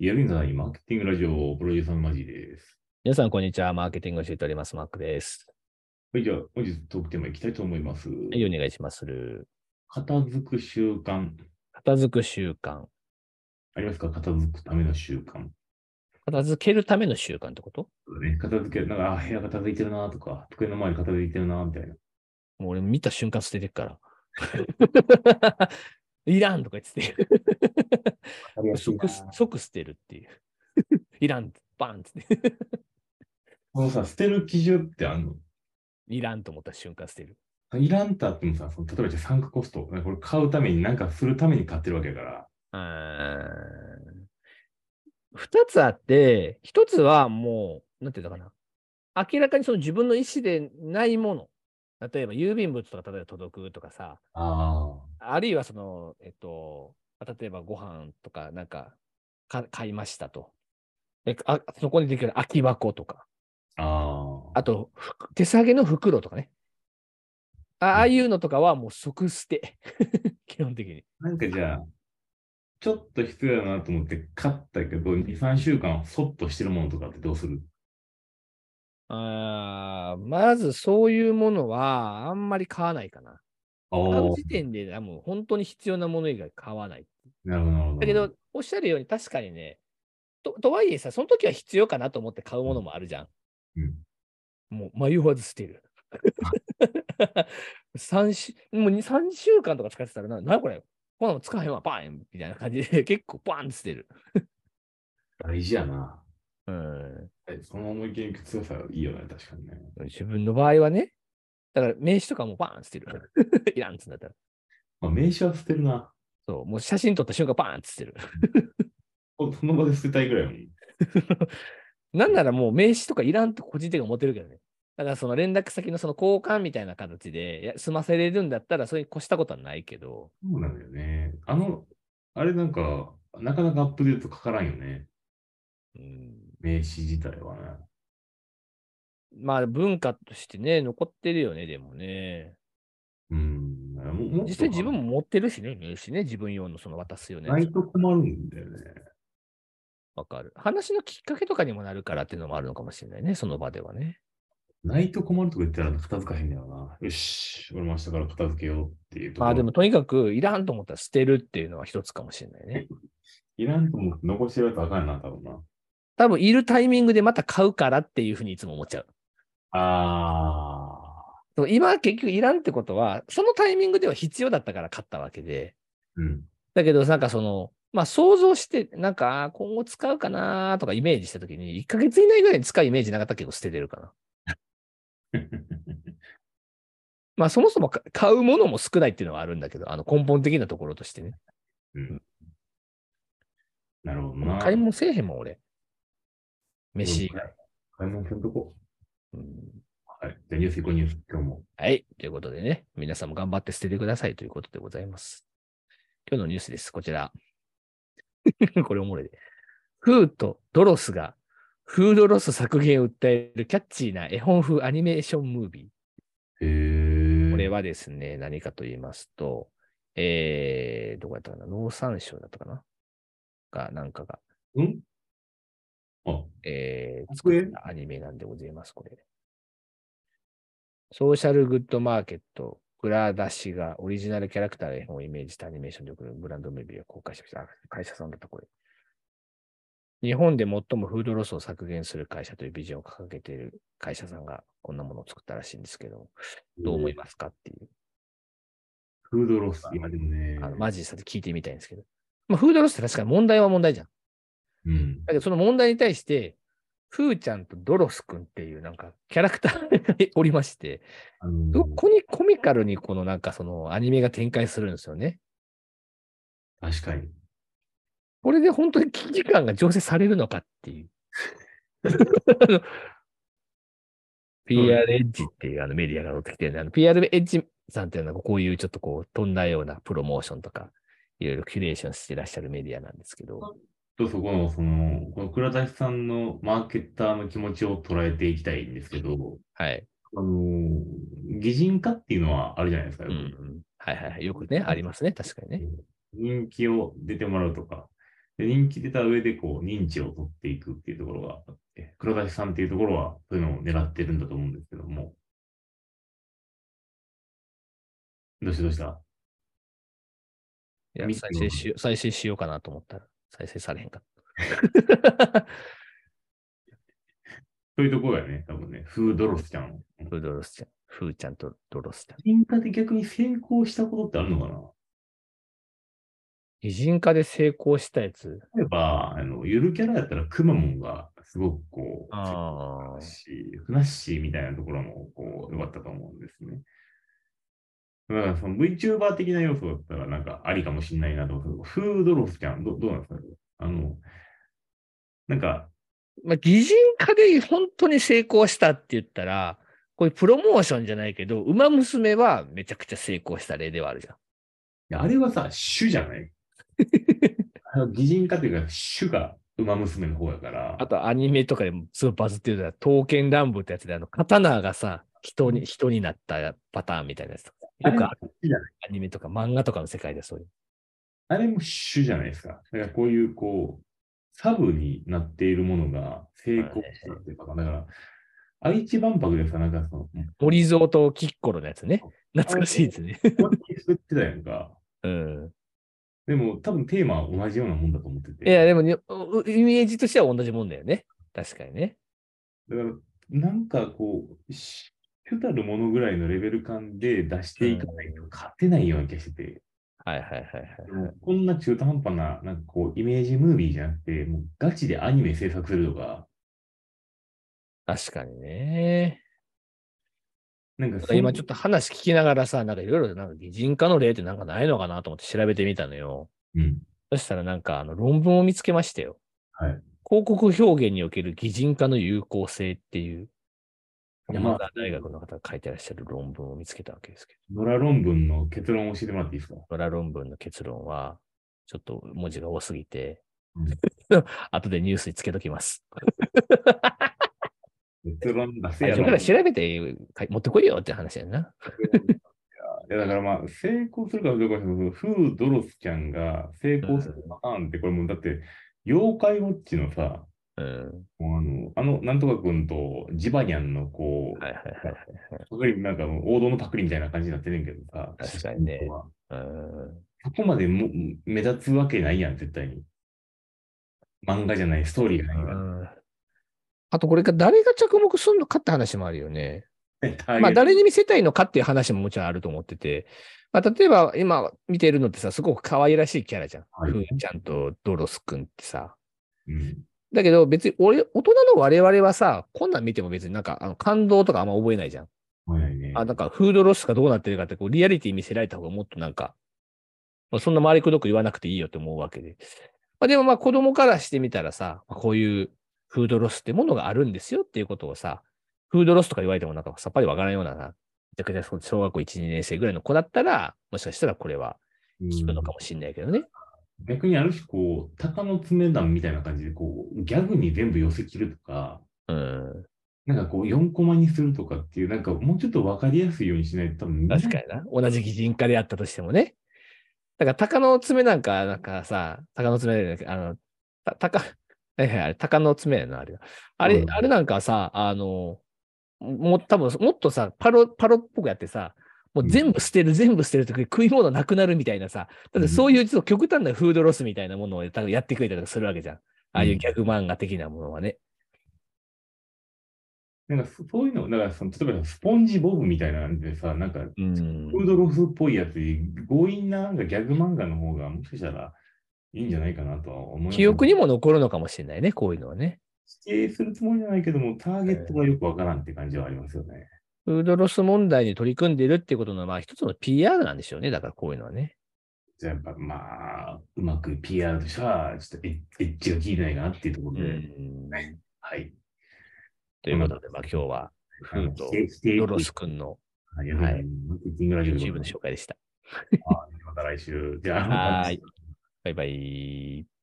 イヤリンマーケティングラジオプロデューサーのマジーです。皆さん、こんにちは。マーケティングを教えております。マックです。はい、じゃあ本日トークテーマいきたいと思います。はい、お願いします。片付く習慣。片付く習慣。ありますか？片付くための習慣。片付けるための習慣ってこと？そうだね、片付け、なんか、あ、部屋片付いてるなとか、机の周り片付いてるなみたいな。もう俺見た瞬間捨ててっから。いらんとか言ってて。即即捨てるっていう。いらん、バンっつって。このさ、捨てる基準ってあんのいらんと思った瞬間捨てる。いらんってあってもさ、その例えばじゃあサンクコスト、これ買うために何かするために買ってるわけだから。二つあって、一つはもう、なんていうのかな。明らかにその自分の意思でないもの。例えば郵便物とか例えば届くとかさ、ああるいはその、えっと、例えばご飯とかなんかか買いましたと。であそこにできる空き箱とか、あ。あと、ふ手提げの袋とかね。あああいうのとかはもう即捨て。基本的に。なんかじゃあ、ちょっと必要だなと思って買ったけど、2、3週間そっとしてるものとかってどうする？あーまずそういうものはあんまり買わないかな。あ買うあ。時点でもう本当に必要なもの以外買わない。なるほど。だけど、おっしゃるように確かにね、ととはいえさ、その時は必要かなと思って買うものもあるじゃん。うん、もう迷わず捨てる。3 週もう2 3週間とか使ってたらな、なにこれ？こんなの使えへんわ、バーンみたいな感じで結構バーンって捨てる。大事やな。うん、えその思い切り強さいいよね、確かにね。自分の場合はね、だから名刺とかもバーン捨てる。いらんっつうんだったら。まあ、名刺は捨てるな。そう、もう写真撮った瞬間バーンって捨てる。こその場で捨てたいぐらいやもん。なんならもう名刺とかいらんと個人的に思ってるけどね。だからその連絡先のその交換みたいな形で済ませれるんだったらそれに越したことはないけど、そうなんだよね。あの、あれなんか、なかなかアップデートかからんよね。うん、名刺自体はね。まあ文化としてね、残ってるよね、でもね。うん。実際自分も持ってるしね、名刺ね、自分用のその渡すよね。ないと困るんだよね。わかる。話のきっかけとかにもなるからっていうのもあるのかもしれないね、その場ではね。ないと困るとか言ったら片付かへんだよな。よし、俺も明日から片付けようっていう。まあでもとにかくいらんと思ったら捨てるっていうのは一つかもしれないね。いらんと思って残してるとあかんな、多分な。多分いるタイミングでまた買うからっていうふうにいつも思っちゃう。あそう今結局いらんってことは、そのタイミングでは必要だったから買ったわけで。ー。うん。だけどなんかその、まあ想像して、なんか今後使うかなとかイメージしたときに、1ヶ月以内ぐらいに使うイメージなかったけど捨ててるかな。まあそもそもか買うものも少ないっていうのはあるんだけど、あの根本的なところとしてね。うんなるほどな。買い物せえへんもん、俺。飯以外。買い物。うんはい。じゃあニュース行こう、ニュース。今日も。はい。ということでね、皆さんも頑張って捨ててくださいということでございます。今日のニュースです。こちら。これおもろいで。フーとドロスがフードロス削減を訴えるキャッチーな絵本風アニメーションムービへー。ー。これはですね、何かと言いますと、えー、どこやったかな？農産省だったかな？が、なんかが、うん？あ、えー、作ったアニメなんでございます、これ。ソーシャルグッドマーケット、グラダシがオリジナルキャラクターの絵本をイメージしたアニメーションで送るブランドメビューを公開しました。あ会社さんだった、これ。日本で最もフードロスを削減する会社というビジョンを掲げている会社さんがこんなものを作ったらしいんですけど、どう思いますかっていう、フードロス。いや、でもね。あのマジでさ聞いてみたいんですけど。まあ、フードロスって確かに問題は問題じゃん。うん。だけど、その問題に対して、フーちゃんとドロスくんっていうなんかキャラクターがおりまして、あのどこにコミカルにこのなんかそのアニメが展開するんですよね。確かに。これで本当に危機感が醸成されるのかっていう。PR エッジっていうあのメディアが載ってきてるんで、あの PR エッジさんっていうのはこういうちょっとこう飛んだようなプロモーションとか、いろいろキュレーションしてらっしゃるメディアなんですけど、とそこの、その、この倉田さんのマーケッターの気持ちを捉えていきたいんですけど、はい。あの、擬人化っていうのはあるじゃないですか。うんうん、はいはいはい。よくね、ありますね。確かにね。人気を出てもらうとか、で人気出た上で、こう、認知を取っていくっていうところがあって、黒田さんっていうところは、そういうのを狙ってるんだと思うんですけども。どうしたどうした？いやミス再生しよう、再生しようかなと思ったら、再生されへんかった。そういうところやね、多分ね。フードロスちゃん。フードロスちゃん、フーちゃんとドロスちゃん。擬人化で逆に成功したことってあるのかな？擬人化で成功したやつ？例えば、あの、ゆるキャラやったらくまモンがすごくこう、ああ。し、ふなっしーみたいなところも、こう、良かったと思うんですね。だから、その VTuber 的な要素だったら、なんか、ありかもしれないなと思うフードロスちゃん、どどうなんですか？あの、なんか、まあ、擬人化で本当に成功したって言ったら、こういうプロモーションじゃないけど、馬娘はめちゃくちゃ成功した例ではあるじゃん。いやあれはさ、種じゃない？あの擬人化っていうか、種が馬娘の方やから、あとアニメとかでもすごいバズってるのは、刀剣乱舞ってやつで、あの、刀がさ、人に、人になったパターンみたいなやつとか。よくあるアニメとか漫画とかの世界でそういう。あれも種じゃないですか。だからこういう、こう、サブになっているものが成功したっていうか、だから、愛知万博でさ、なんかその、森蔵とキッコロのやつね。懐かしいですね。こ作ってたやんか。うん。でも、多分テーマは同じようなもんだと思ってて。いや、でもイメージとしては同じもんだよね。確かにね。だから、なんかこう、主たるものぐらいのレベル感で出していかないと勝てないような気がしてて、はいはいはいはい。でもこんな中途半端な、なんかこう、イメージムービーじゃなくて、もうガチでアニメ制作するとか、確かにね。なんか今ちょっと話聞きながらさ、なんかいろいろなんか擬人化の例ってなんかないのかなと思って調べてみたのよ。うん。そしたらなんかあの論文を見つけましたよ。はい。広告表現における擬人化の有効性っていう山田大学の方が書いてらっしゃる論文を見つけたわけですけノラ論文の結論を教えてもらっていいですか？ど、ドラ論文の結論はちょっと文字が多すぎて、うん 後でニュースにつけときます。結論出せ最やろ。初から調べて持ってこいよって話やんな。いやだからまあ、成功するかどうかはフードロスちゃんが成功するパターンって、これもうだって、妖怪ウォッチのさ、うん。もうあの、あの、なんとかくんとジバニャンのこう、はいはいはいはい。パクリなんか王道のパクリみたいな感じになってるんけどさ、確かにねうんそこまでも目立つわけないやん、絶対に。漫画じゃない、ストーリーがないから。うんあとこれが誰が着目するのかって話もあるよね。まあ誰に見せたいのかっていう話ももちろんあると思ってて、まあ、例えば今見てるのってさ、すごく可愛らしいキャラじゃん。はいふーちゃんとドロスくんってさ。うんだけど別に俺、大人の我々はさ、こんなん見ても別になんかあの感動とかあんま覚えないじゃん。はいはいね。あ、なんかフードロスがどうなってるかってこうリアリティ見せられた方がもっとなんか、まあ、そんな周りくどく言わなくていいよって思うわけで。まあ、でもまあ子供からしてみたらさ、まあこういうフードロスってものがあるんですよっていうことをさ、フードロスとか言われてもなんかさっぱりわからんようなな、めちゃくちゃそう小学校1、2年生ぐらいの子だったら、もしかしたらこれは聞くのかもしれないけどね。逆にある種、こう、鷹の爪弾みたいな感じで、こう、ギャグに全部寄せ切るとか、うん。なんかこう、4コマにするとかっていう、なんかもうちょっとわかりやすいようにしないと多分確かにな。同じ擬人化であったとしてもね。だから、鷹の爪なんか、なんかさ、鷹の爪で、あの、た鷹、はいはい、あれ、鷹の爪やな、あれ。あれ、うんあれなんかさ、あの、も、多分もっとさ、パロ、パロっぽくやってさ、もう全部捨てる、全部捨てるとき食い物なくなるみたいなさ、だってそういうちょっと極端なフードロスみたいなものを多分やってくれたりとかするわけじゃん。ああいうギャグ漫画的なものはね。なんかそそういうの、だからその、例えばスポンジボブみたいな感じでさ、なんか、うんフードロスっぽいやつに強引ななんかギャグ漫画の方がもしかしたらいいんじゃないかなとは思います。記憶にも残るのかもしれないね、こういうのはね。指定するつもりじゃないけども、ターゲットがよくわからんって感じはありますよね。フードロス問題に取り組んでいるっていうことの、まあ、一つの PR なんでしょうね。だからこういうのはね。じゃあやっぱまあ、うまく PR としては、ちょっとエッジが効いてないかなっていうところで、うんはい。ということで、まあ、今日は、フードロス君のはい。はい YouTube の紹介でした。また来週。じゃあ、はーい。バイバイ。